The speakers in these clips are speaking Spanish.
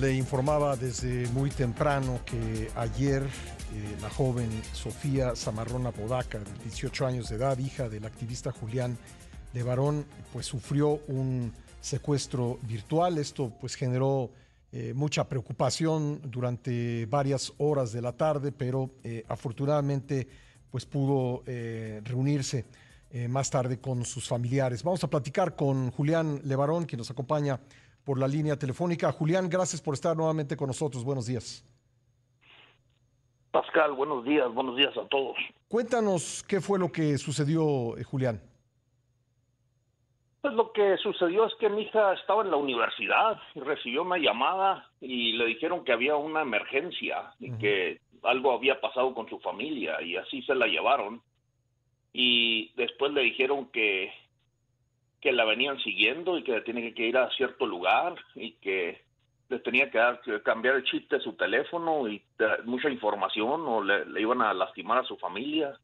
Le informaba desde muy temprano que ayer eh, la joven Sofía Zamarrona Podaca, de 18 años de edad, hija del activista Julián Levarón, pues sufrió un secuestro virtual. Esto pues generó eh, mucha preocupación durante varias horas de la tarde, pero eh, afortunadamente pues pudo reunirse más tarde con sus familiares. Vamos a platicar con Julián Levarón, quien nos acompaña por la línea telefónica. Julián, gracias por estar nuevamente con nosotros. Buenos días. Pascal, buenos días, buenos días a todos. Cuéntanos qué fue lo que sucedió, eh, Julián. Pues lo que sucedió es que mi hija estaba en la universidad y recibió una llamada y le dijeron que había una emergencia y que algo había pasado con su familia y así se la llevaron. Y después le dijeron que que la venían siguiendo y que tiene que ir a cierto lugar y que le tenía que, dar, cambiar el chip de su teléfono y mucha información o le, iban a lastimar a su familia.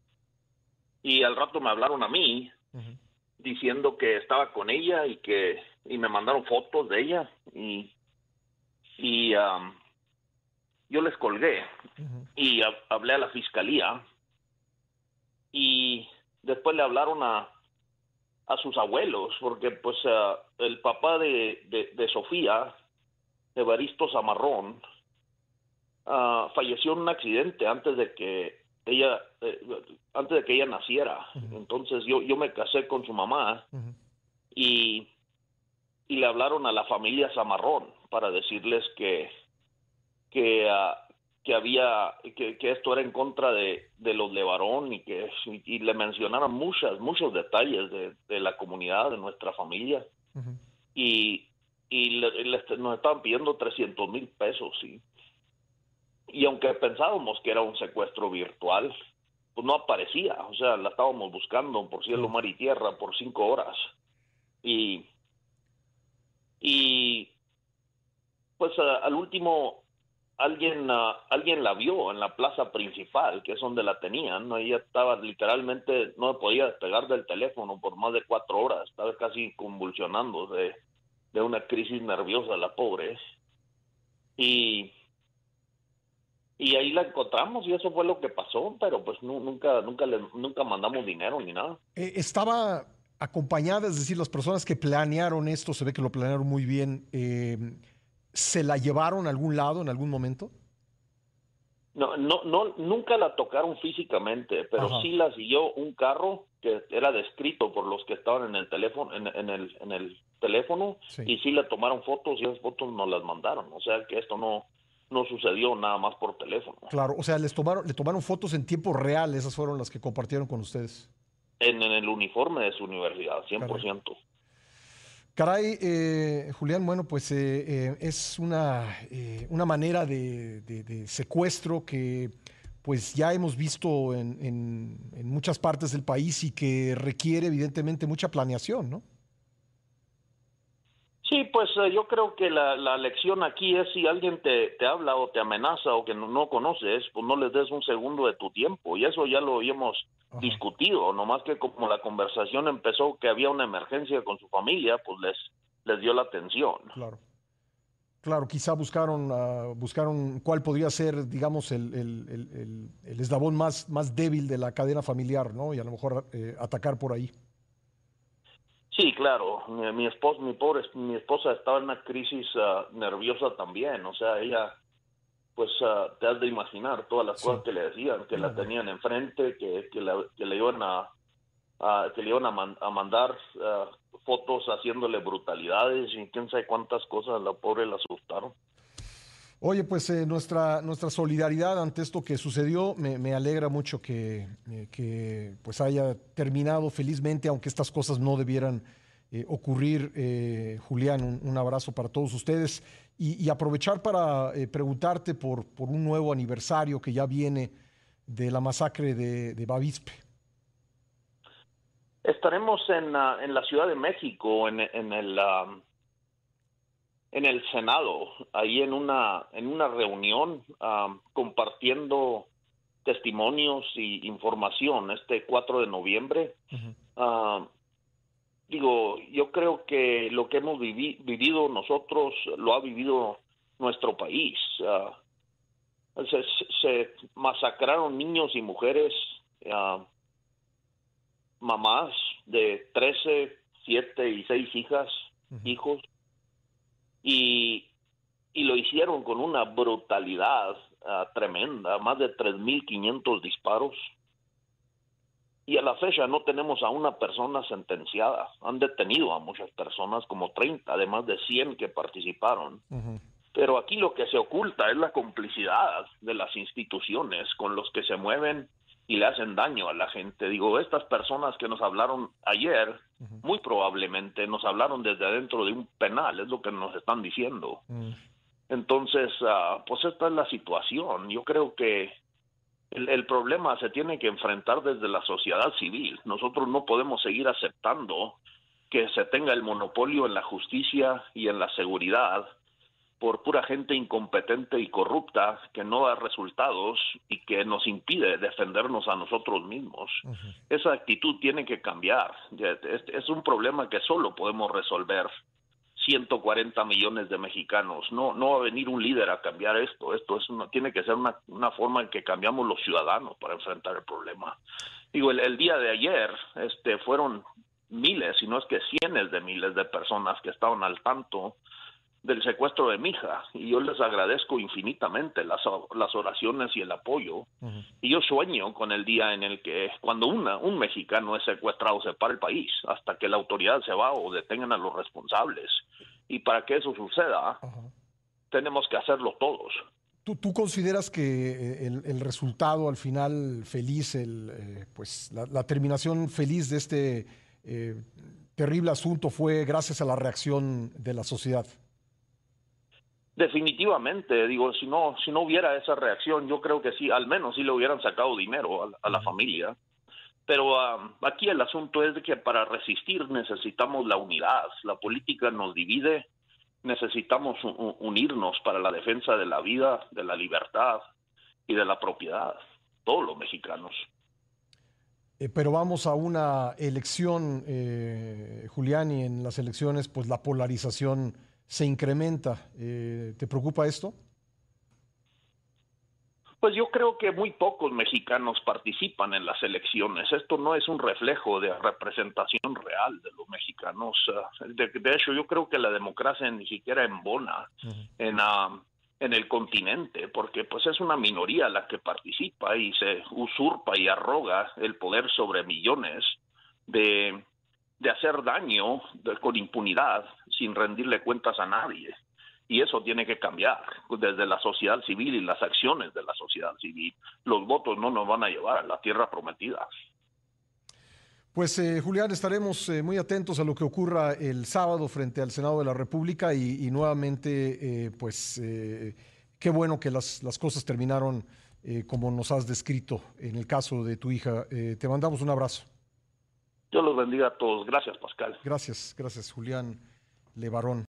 Y al rato me hablaron a mí diciendo que estaba con ella y que y me mandaron fotos de ella y y um, yo les colgué y hablé a la fiscalía y después le hablaron a a sus abuelos, porque pues eh, el papá de, de, Sofía, Evaristo Zamarrón, ah, falleció en un accidente antes de que ella eh, antes de que ella naciera. Entonces yo yo me casé con su mamá y y le hablaron a la familia Zamarrón para decirles que que ah, que había que, esto era en contra de, de los Levarón y que y, le mencionaron muchas muchos detalles de, de, la comunidad de nuestra familia. Y y nos estaban pidiendo 300 mil pesos y y aunque pensábamos que era un secuestro virtual pues no aparecía. O sea la estábamos buscando por cielo mar y tierra por cinco horas. Y y pues al último alguien, uh, alguien la vio en la plaza principal, que es donde la tenían, ¿no? ella estaba literalmente, no podía despegar del teléfono por más de cuatro horas, estaba casi convulsionando de, de una crisis nerviosa la pobre. Y, y ahí la encontramos y eso fue lo que pasó, pero pues nunca, nunca, le, nunca mandamos dinero ni nada. Eh, estaba acompañada, es decir, las personas que planearon esto, se ve que lo planearon muy bien. Eh, ¿Se la llevaron a algún lado en algún momento? No, no, no, nunca la tocaron físicamente, pero sí la siguió un carro que era descrito por los que estaban en el teléfono, en, el, en el teléfono, y sí le tomaron fotos y esas fotos nos las mandaron. O sea que esto no, no sucedió nada más por teléfono. Claro, o sea, les tomaron, le tomaron fotos en tiempo real, esas fueron las que compartieron con ustedes. En, el uniforme de su universidad, 100%. Caray, eh, Julián, bueno, pues eh, eh, es una, una manera de, secuestro que pues ya hemos visto en, muchas partes del país y que requiere evidentemente mucha planeación, ¿no? Sí, pues yo creo que la, lección aquí es si alguien te, te, habla o te amenaza o que no, no, conoces, pues no les des un segundo de tu tiempo. Y eso ya lo habíamos discutido, nomás que como la conversación empezó que había una emergencia con su familia, pues les, les dio la atención. Claro. Claro, quizá buscaron, uh, buscaron cuál podría ser, digamos, el, el, el, eslabón más, más débil de la cadena familiar, ¿no? Y a lo mejor eh, atacar por ahí. Sí, claro. Mi, mi, esposa, mi pobre, mi esposa estaba en una crisis ah, nerviosa también. O sea, ella pues uh, te has de imaginar todas las cosas que le decían, que la tenían enfrente, que, que, le iban a, que le iban a, mandar uh, fotos haciéndole brutalidades y quién sabe cuántas cosas la pobre la asustaron. Oye, pues eh, nuestra, nuestra solidaridad ante esto que sucedió, me, me alegra mucho que, eh, que, pues haya terminado felizmente, aunque estas cosas no debieran eh, ocurrir. Julián, un, un, abrazo para todos ustedes y, aprovechar para eh, preguntarte por, por, un nuevo aniversario que ya viene de la masacre de, de Bavispe. Estaremos en, en, la Ciudad de México, en, en el um, en el Senado, ahí en una en una reunión um, compartiendo testimonios y información este 4 de noviembre digo, yo creo que lo que hemos vivido nosotros lo ha vivido nuestro país. Ah, se, masacraron niños y mujeres, ah, mamás de 13, 7 y 6 hijas, hijos, y, y lo hicieron con una brutalidad tremenda, más de 3.500 disparos y a la fecha no tenemos a una persona sentenciada. Han detenido a muchas personas, como 30, además de 100 que participaron. Pero aquí lo que se oculta es la complicidad de las instituciones con los que se mueven y le hacen daño a la gente. Digo, estas personas que nos hablaron ayer, muy probablemente nos hablaron desde adentro de un penal, es lo que nos están diciendo. Entonces, ah, pues esta es la situación. Yo creo que el, problema se tiene que enfrentar desde la sociedad civil. Nosotros no podemos seguir aceptando que se tenga el monopolio en la justicia y en la seguridad por pura gente incompetente y corrupta que no da resultados y que nos impide defendernos a nosotros mismos. Esa actitud tiene que cambiar. Es un problema que solo podemos resolver 140 millones de mexicanos. No, no va a venir un líder a cambiar esto. Esto es una, tiene que ser una, una forma en que cambiamos los ciudadanos para enfrentar el problema. Digo, el, el día de ayer este, fueron miles, si no es que cientos de miles de personas que estaban al tanto del secuestro de mi hija y yo les agradezco infinitamente las, las oraciones y el apoyo y yo sueño con el día en el que cuando una, un mexicano es secuestrado se para el país hasta que la autoridad se va o detengan a los responsables y para que eso suceda tenemos que hacerlo todos ¿Tú, ¿Tú, consideras que eh, el, el, resultado al final feliz, el, eh, pues la, terminación feliz de este eh, terrible asunto fue gracias a la reacción de la sociedad? Definitivamente, digo, si no, si no hubiera esa reacción, yo creo que sí, al menos sí le hubieran sacado dinero a, la familia. Pero um, aquí el asunto es de que para resistir necesitamos la unidad. La política nos divide, necesitamos unirnos para la defensa de la vida, de la libertad y de la propiedad, todos los mexicanos. Eh, pero vamos a una elección, eh, Julián, y en las elecciones, pues la polarización se incrementa. Eh, ¿Te preocupa esto? Pues yo creo que muy pocos mexicanos participan en las elecciones. Esto no es un reflejo de representación real de los mexicanos. De, hecho, yo creo que la democracia ni siquiera embona en, en el continente, porque pues es una minoría la que participa y se usurpa y arroga el poder sobre millones de, de hacer daño con impunidad sin rendirle cuentas a nadie. Y eso tiene que cambiar desde la sociedad civil y las acciones de la sociedad civil. Los votos no nos van a llevar a la tierra prometida. Pues eh, Julián, estaremos eh, muy atentos a lo que ocurra el sábado frente al Senado de la República y, nuevamente, eh, pues qué bueno que las, las cosas terminaron como nos has descrito en el caso de tu hija. te mandamos un abrazo. Dios los bendiga a todos. Gracias, Pascal. Gracias, gracias, Julián Levarón.